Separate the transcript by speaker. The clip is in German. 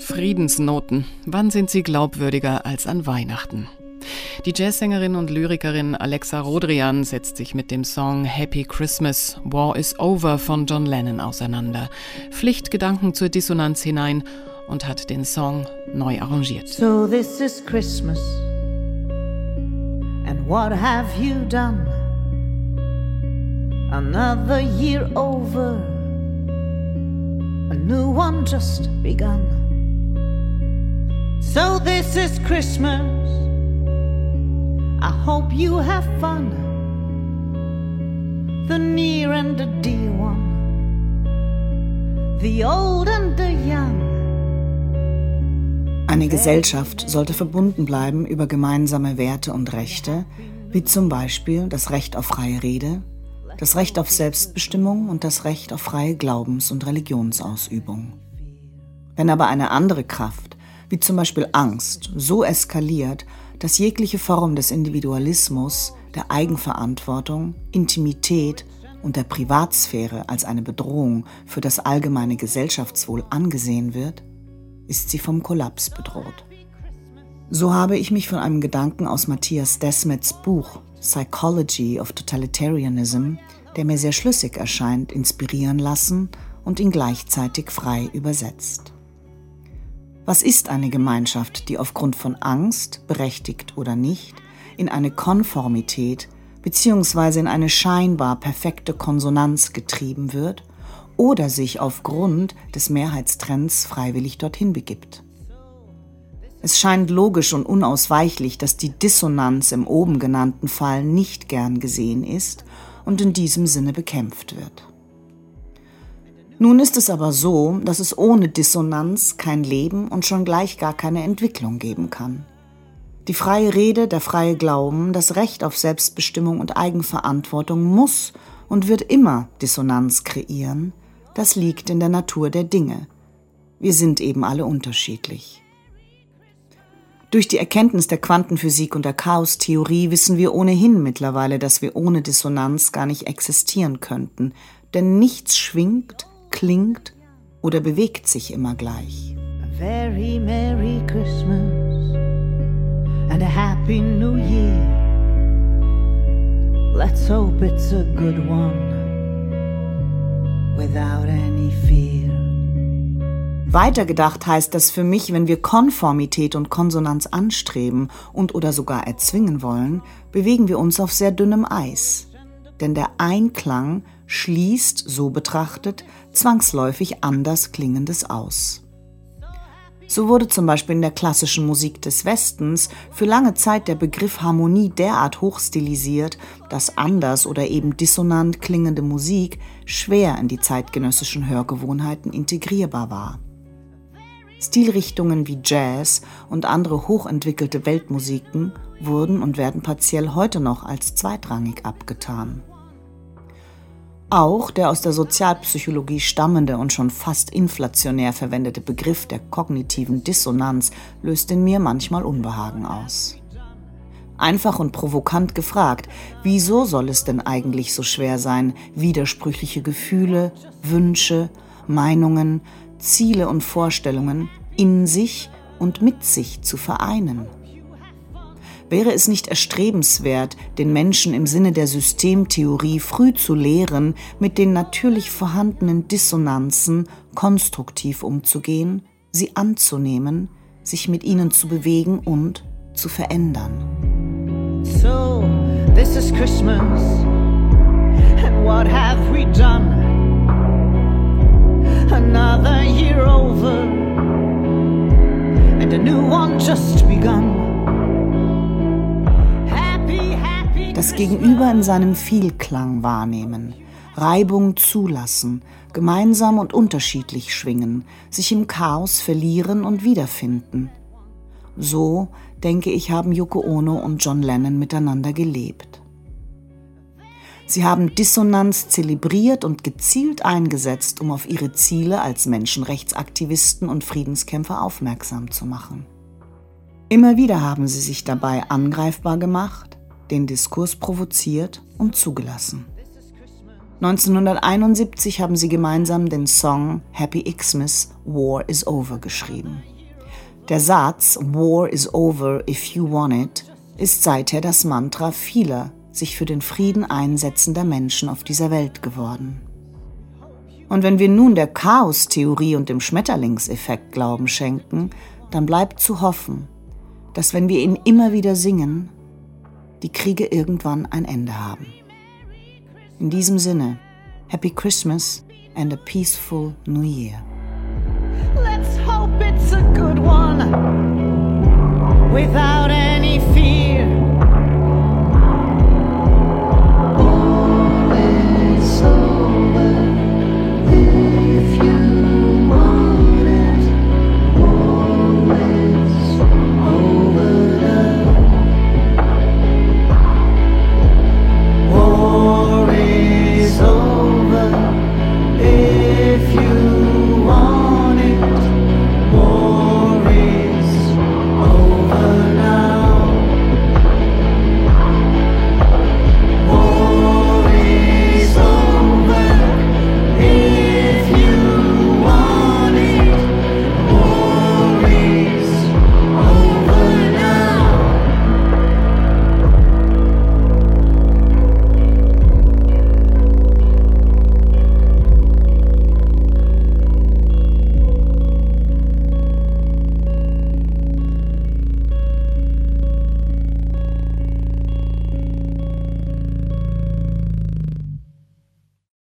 Speaker 1: Friedensnoten. Wann sind sie glaubwürdiger als an Weihnachten? Die Jazzsängerin und Lyrikerin Alexa Rodrian setzt sich mit dem Song Happy Christmas, War is Over von John Lennon auseinander, pflicht Gedanken zur Dissonanz hinein und hat den Song neu arrangiert.
Speaker 2: So this is Christmas. And what have you done? Another year over. A new one just begun. So this is Christmas. I hope you have fun. The near and the dear one. The old and the young.
Speaker 3: Eine Gesellschaft sollte verbunden bleiben über gemeinsame Werte und Rechte, wie zum Beispiel das Recht auf freie Rede, das Recht auf Selbstbestimmung und das Recht auf freie Glaubens- und Religionsausübung. Wenn aber eine andere Kraft, wie zum Beispiel Angst, so eskaliert, dass jegliche Form des Individualismus, der Eigenverantwortung, Intimität und der Privatsphäre als eine Bedrohung für das allgemeine Gesellschaftswohl angesehen wird, ist sie vom Kollaps bedroht. So habe ich mich von einem Gedanken aus Matthias Desmets Buch Psychology of Totalitarianism, der mir sehr schlüssig erscheint, inspirieren lassen und ihn gleichzeitig frei übersetzt. Was ist eine Gemeinschaft, die aufgrund von Angst, berechtigt oder nicht, in eine Konformität bzw. in eine scheinbar perfekte Konsonanz getrieben wird oder sich aufgrund des Mehrheitstrends freiwillig dorthin begibt. Es scheint logisch und unausweichlich, dass die Dissonanz im oben genannten Fall nicht gern gesehen ist und in diesem Sinne bekämpft wird. Nun ist es aber so, dass es ohne Dissonanz kein Leben und schon gleich gar keine Entwicklung geben kann. Die freie Rede, der freie Glauben, das Recht auf Selbstbestimmung und Eigenverantwortung muss und wird immer Dissonanz kreieren, das liegt in der Natur der Dinge. Wir sind eben alle unterschiedlich. Durch die Erkenntnis der Quantenphysik und der Chaostheorie wissen wir ohnehin mittlerweile, dass wir ohne Dissonanz gar nicht existieren könnten, denn nichts schwingt, klingt oder bewegt sich immer gleich.
Speaker 2: A very Merry Christmas and a Happy New Year. Let's hope it's a good one without any fear.
Speaker 3: Weitergedacht heißt das für mich, wenn wir Konformität und Konsonanz anstreben und oder sogar erzwingen wollen, bewegen wir uns auf sehr dünnem Eis. Denn der Einklang schließt, so betrachtet, zwangsläufig anders Klingendes aus. So wurde zum Beispiel in der klassischen Musik des Westens für lange Zeit der Begriff Harmonie derart hochstilisiert, dass anders oder eben dissonant klingende Musik schwer in die zeitgenössischen Hörgewohnheiten integrierbar war. Stilrichtungen wie Jazz und andere hochentwickelte Weltmusiken wurden und werden partiell heute noch als zweitrangig abgetan. Auch der aus der Sozialpsychologie stammende und schon fast inflationär verwendete Begriff der kognitiven Dissonanz löst in mir manchmal Unbehagen aus. Einfach und provokant gefragt, wieso soll es denn eigentlich so schwer sein, widersprüchliche Gefühle, Wünsche, Meinungen, Ziele und Vorstellungen in sich und mit sich zu vereinen? Wäre es nicht erstrebenswert, den Menschen im Sinne der Systemtheorie früh zu lehren, mit den natürlich vorhandenen Dissonanzen konstruktiv umzugehen, sie anzunehmen, sich mit ihnen zu bewegen und zu verändern?
Speaker 2: So, this is Christmas, and what have we done? Another year over, and a new one just begun.
Speaker 3: das Gegenüber in seinem Vielklang wahrnehmen, Reibung zulassen, gemeinsam und unterschiedlich schwingen, sich im Chaos verlieren und wiederfinden. So, denke ich, haben Yoko Ono und John Lennon miteinander gelebt. Sie haben Dissonanz zelebriert und gezielt eingesetzt, um auf ihre Ziele als Menschenrechtsaktivisten und Friedenskämpfer aufmerksam zu machen. Immer wieder haben sie sich dabei angreifbar gemacht, den Diskurs provoziert und zugelassen. 1971 haben sie gemeinsam den Song Happy Xmas War is Over geschrieben. Der Satz War is over if you want it ist seither das Mantra vieler sich für den Frieden einsetzender Menschen auf dieser Welt geworden. Und wenn wir nun der Chaostheorie und dem Schmetterlingseffekt Glauben schenken, dann bleibt zu hoffen, dass wenn wir ihn immer wieder singen, die Kriege irgendwann ein Ende haben. In diesem Sinne, Happy Christmas and a peaceful New Year.
Speaker 2: Let's hope it's a good one without any fear.